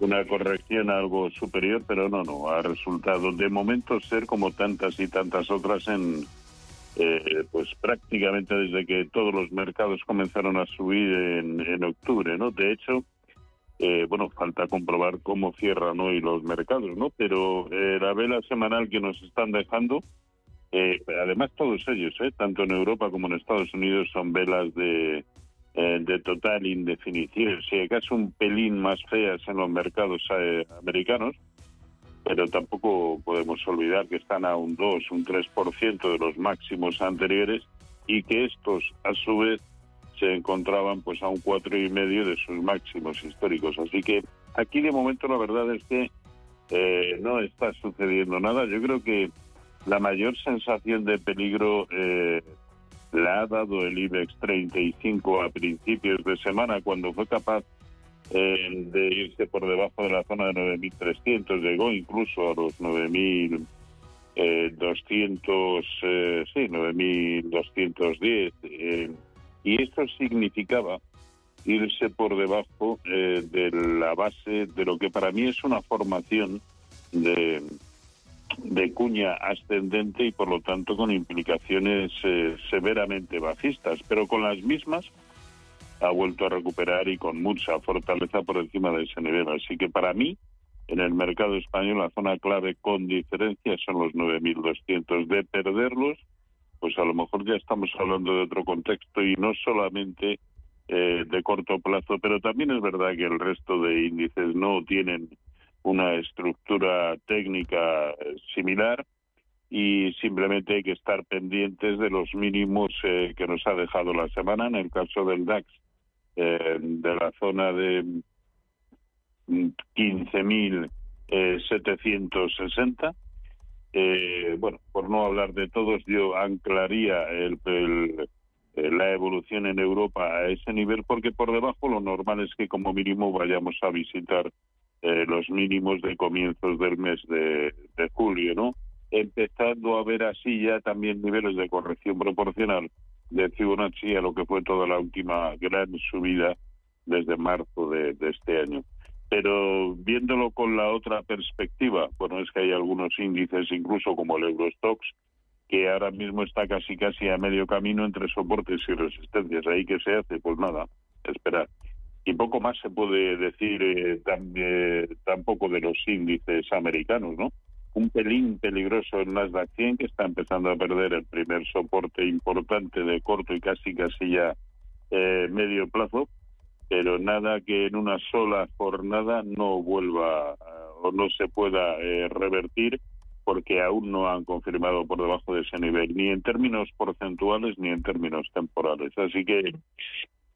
una corrección algo superior, pero no, no, ha resultado de momento ser como tantas y tantas otras en, eh, pues prácticamente desde que todos los mercados comenzaron a subir en, en octubre, ¿no? De hecho, eh, bueno, falta comprobar cómo cierran hoy los mercados, ¿no? Pero eh, la vela semanal que nos están dejando, eh, además todos ellos, ¿eh? tanto en Europa como en Estados Unidos, son velas de, eh, de total indefinición. Si acaso un pelín más feas en los mercados eh, americanos, pero tampoco podemos olvidar que están a un 2, un 3% de los máximos anteriores y que estos, a su vez, se encontraban pues a un cuatro y medio de sus máximos históricos. Así que aquí de momento la verdad es que eh, no está sucediendo nada. Yo creo que la mayor sensación de peligro eh, la ha dado el IBEX 35 a principios de semana cuando fue capaz eh, de irse por debajo de la zona de 9.300, llegó incluso a los 9.200, eh, sí, 9.210. Eh, y esto significaba irse por debajo eh, de la base de lo que para mí es una formación de, de cuña ascendente y por lo tanto con implicaciones eh, severamente bajistas, pero con las mismas ha vuelto a recuperar y con mucha fortaleza por encima de ese nivel. Así que para mí, en el mercado español, la zona clave con diferencia son los 9.200. De perderlos, pues a lo mejor ya estamos hablando de otro contexto y no solamente eh, de corto plazo, pero también es verdad que el resto de índices no tienen una estructura técnica eh, similar y simplemente hay que estar pendientes de los mínimos eh, que nos ha dejado la semana. En el caso del DAX, eh, de la zona de 15.760. Eh, bueno, por no hablar de todos, yo anclaría el, la evolución en Europa a ese nivel, porque por debajo lo normal es que como mínimo vayamos a visitar eh, los mínimos de comienzos del mes de, julio, ¿no? Empezando a ver así ya también niveles de corrección proporcional de Fibonacci a lo que fue toda la última gran subida desde marzo de, de este año. Pero viéndolo con la otra perspectiva, bueno, es que hay algunos índices, incluso como el Eurostox, que ahora mismo está casi casi a medio camino entre soportes y resistencias. ¿Ahí qué se hace? Pues nada, esperar. Y poco más se puede decir eh, tam, eh, tampoco de los índices americanos, ¿no? Un pelín peligroso en Nasdaq 100 que está empezando a perder el primer soporte importante de corto y casi casi ya eh, medio plazo, pero nada que en una sola jornada no vuelva o no se pueda eh, revertir porque aún no han confirmado por debajo de ese nivel, ni en términos porcentuales ni en términos temporales. Así que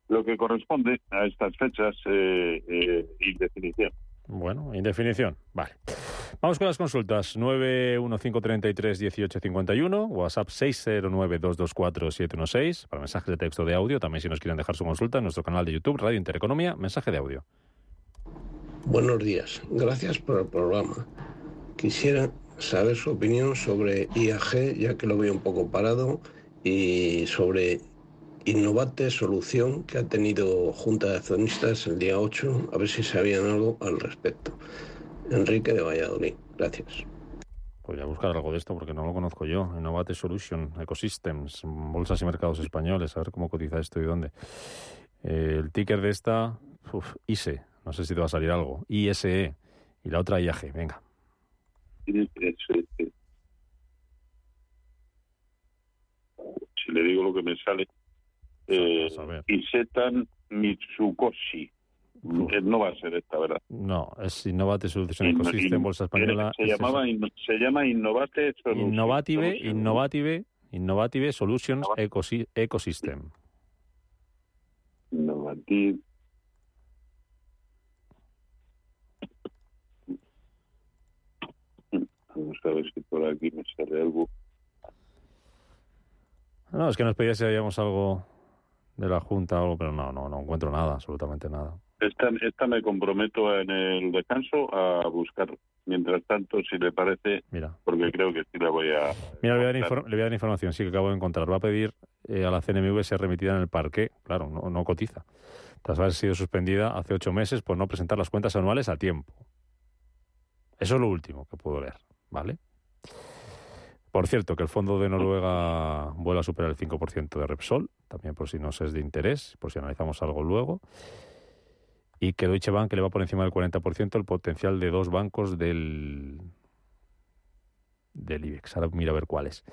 lo que corresponde a estas fechas, eh, eh, indefinición. Bueno, indefinición, vale. Vamos con las consultas. 915331851, WhatsApp 609224716, para mensajes de texto de audio. También si nos quieren dejar su consulta en nuestro canal de YouTube, Radio Intereconomía, mensaje de audio. Buenos días, gracias por el programa. Quisiera saber su opinión sobre IAG, ya que lo veo un poco parado, y sobre Innovate Solución, que ha tenido Junta de Accionistas el día 8, a ver si sabían algo al respecto. Enrique de Valladolid, gracias. Podría buscar algo de esto porque no lo conozco yo. Innovate Solution, Ecosystems, Bolsas y Mercados Españoles, a ver cómo cotiza esto y dónde. Eh, el ticker de esta, uf, ISE, no sé si te va a salir algo. ISE. Y la otra IAG, venga. Si le digo lo que me sale. Eh, Isetan Mitsukoshi. Eh, no va a ser esta, ¿verdad? No, es Innovate Solution Ecosystem, Bolsa Española. Se, llamaba, se llama Innovate Solution. Innovative, Innovative, Innovative Solutions Ecosystem. Innovative. Vamos a ver si por aquí me sale algo. No, es que nos pedía si habíamos algo de la Junta o algo, pero no, no, no encuentro nada, absolutamente nada. Esta, esta me comprometo en el descanso a buscar. Mientras tanto, si le parece, Mira. porque creo que sí la voy a... Mira, le voy a dar, le voy a dar información, sí que acabo de encontrar. Va a pedir eh, a la CNMV ser remitida en el parque, claro, no, no cotiza. Tras haber sido suspendida hace ocho meses por no presentar las cuentas anuales a tiempo. Eso es lo último que puedo leer, ¿vale? Por cierto, que el fondo de Noruega vuelve a superar el 5% de Repsol, también por si nos es de interés, por si analizamos algo luego. Y que Deutsche Bank le va por encima del 40% el potencial de dos bancos del, del IBEX. Ahora mira a ver cuáles.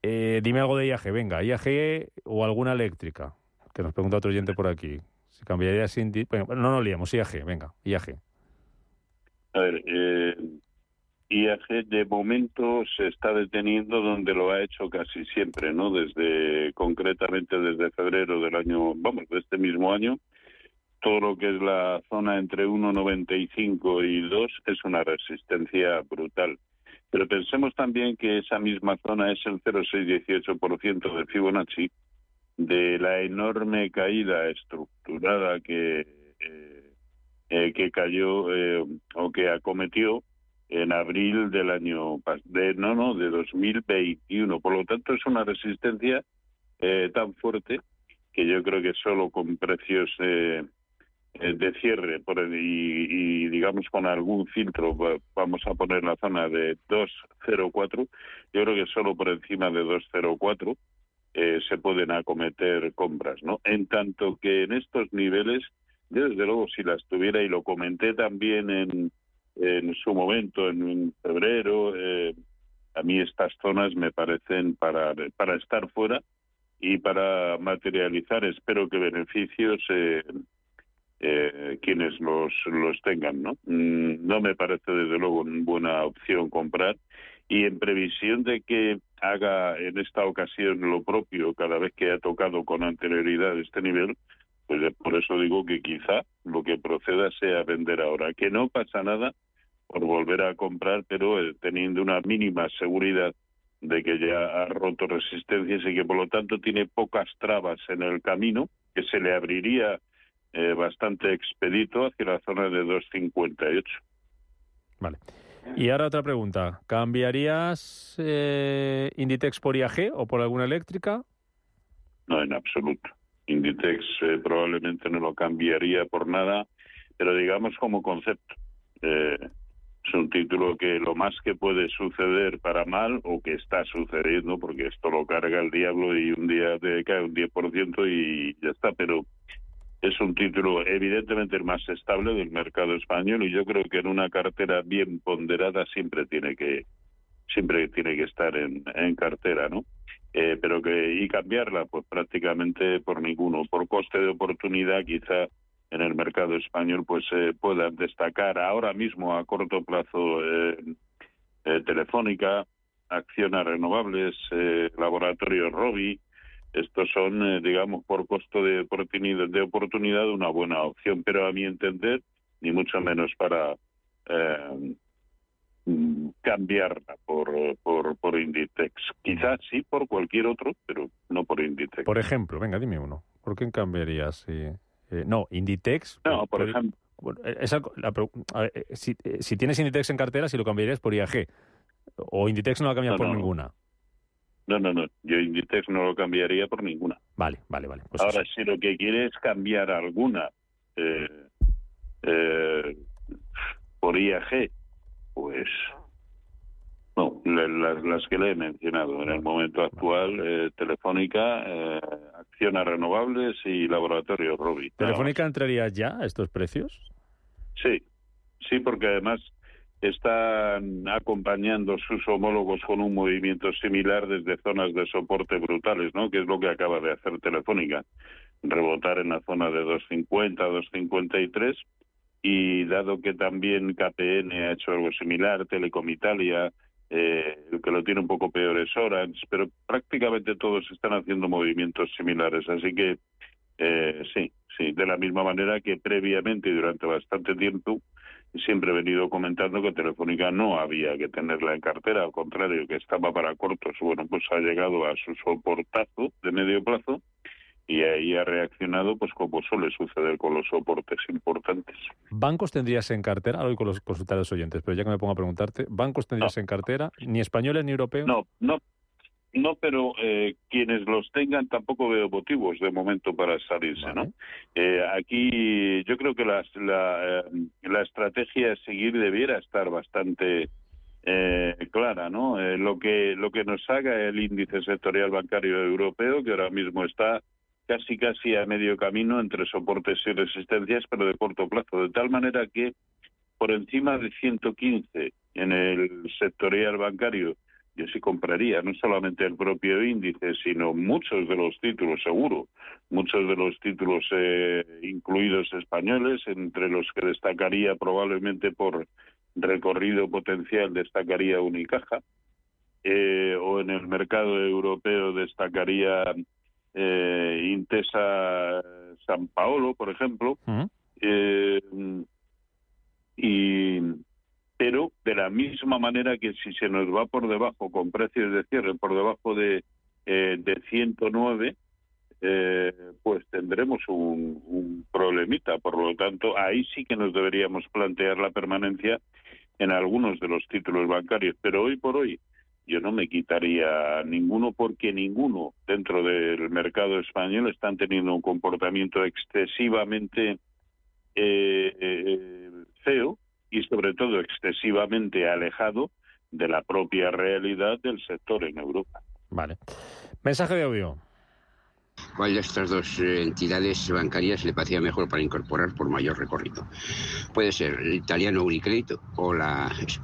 Eh, dime algo de IAG, venga, IAG o alguna eléctrica, que nos pregunta otro oyente por aquí. Si cambiaría sin... No nos liamos, IAG, venga, IAG. A ver, eh, IAG de momento se está deteniendo donde lo ha hecho casi siempre, ¿no? Desde, concretamente desde febrero del año, vamos, de este mismo año, todo lo que es la zona entre 1,95 y 2 es una resistencia brutal. Pero pensemos también que esa misma zona es el 0,618% de Fibonacci de la enorme caída estructurada que, eh, eh, que cayó eh, o que acometió en abril del año de no no de 2021 por lo tanto es una resistencia eh, tan fuerte que yo creo que solo con precios eh, eh, de cierre por y, digamos con algún filtro vamos a poner la zona de 204 yo creo que solo por encima de 204 eh, se pueden acometer compras no en tanto que en estos niveles yo desde luego si las tuviera y lo comenté también en en su momento, en, febrero. Eh, a mí estas zonas me parecen para, estar fuera y para materializar, espero que beneficios eh, eh, quienes los, los tengan. ¿no? Mm, no me parece desde luego una buena opción comprar y en previsión de que haga en esta ocasión lo propio cada vez que ha tocado con anterioridad este nivel, pues por eso digo que quizá lo que proceda sea vender ahora, que no pasa nada por volver a comprar, pero eh, teniendo una mínima seguridad de que ya ha roto resistencias y que por lo tanto tiene pocas trabas en el camino, que se le abriría eh, bastante expedito hacia la zona de 2.58. Vale. Y ahora otra pregunta. ¿Cambiarías eh, Inditex por IAG o por alguna eléctrica? No, en absoluto. Inditex probablemente no lo cambiaría por nada, pero digamos como concepto. Eh, es un título que lo más que puede suceder para mal o que está sucediendo, porque esto lo carga el diablo y un día te cae un 10% y ya está, pero es un título evidentemente el más estable del mercado español y yo creo que en una cartera bien ponderada siempre tiene que siempre tiene que estar en, en cartera, ¿no? Eh, pero que y cambiarla pues prácticamente por ninguno, por coste de oportunidad quizá en el mercado español pues eh, puedan destacar ahora mismo a corto plazo eh, eh, Telefónica, Acciona Renovables, eh, Laboratorio Robi. Estos son, digamos, por costo de oportunidad, de oportunidad una buena opción, pero a mi entender, ni mucho menos para mm, cambiarla por, por, por Inditex. Quizás sí por cualquier otro, pero no por Inditex. Por ejemplo, venga, dime uno. ¿Por qué cambiarías? Eh, no, Inditex. No, por, ejemplo. si, si, tienes Inditex en cartera, si lo cambiarías por IAG. ¿O Inditex no la cambias por ninguna? No, no, no. Yo Inditex no lo cambiaría por ninguna. Vale, vale, vale. Pues Ahora, si lo que quiere es cambiar alguna eh, eh, por IAG, pues no, las, que le he mencionado. En el momento actual, eh, Telefónica, eh, Acciona Renovables y Laboratorio Robi. ¿Telefónica entraría ya a estos precios? Sí, sí, porque además están acompañando sus homólogos con un movimiento similar desde zonas de soporte brutales, ¿no? Que es lo que acaba de hacer Telefónica, rebotar en la zona de 250, 253 y dado que también KPN ha hecho algo similar, Telecom Italia, eh, que lo tiene un poco peor es Orange, pero prácticamente todos están haciendo movimientos similares, así que eh, sí, sí, de la misma manera que previamente y durante bastante tiempo siempre he venido comentando que Telefónica no había que tenerla en cartera, al contrario, que estaba para cortos. Bueno, pues ha llegado a su soportazo de medio plazo y ahí ha reaccionado pues como suele suceder con los soportes importantes. ¿Bancos tendrías en cartera? Ahora voy con los consultores oyentes, pero ya que me pongo a preguntarte, ¿bancos tendrías en cartera? ¿Ni españoles ni europeos? No, no, no, pero eh, quienes los tengan tampoco veo motivos de momento para salirse, ¿no? Eh, aquí yo creo que la, la, eh, la estrategia a seguir debiera estar bastante clara, ¿no? lo que lo que nos haga el índice sectorial bancario europeo, que ahora mismo está casi casi a medio camino entre soportes y resistencias, pero de corto plazo, de tal manera que por encima de 115 en el sectorial bancario yo sí compraría no solamente el propio índice, sino muchos de los títulos, seguro, muchos de los títulos eh, incluidos españoles, entre los que destacaría probablemente por recorrido potencial, destacaría Unicaja, eh, o en el mercado europeo destacaría eh, Intesa San Paolo, por ejemplo, eh, y pero de la misma manera que si se nos va por debajo con precios de cierre por debajo de, eh, de 109 eh, pues tendremos un, un, problemita. Por lo tanto ahí sí que nos deberíamos plantear la permanencia en algunos de los títulos bancarios. Pero hoy por hoy yo no me quitaría ninguno porque ninguno dentro del mercado español están teniendo un comportamiento excesivamente eh, eh feo y sobre todo excesivamente alejado de la propia realidad del sector en Europa. Vale. Mensaje de audio. ¿Cuál de estas dos eh, entidades bancarias le parecía mejor para incorporar por mayor recorrido? Puede ser el italiano Unicredit o la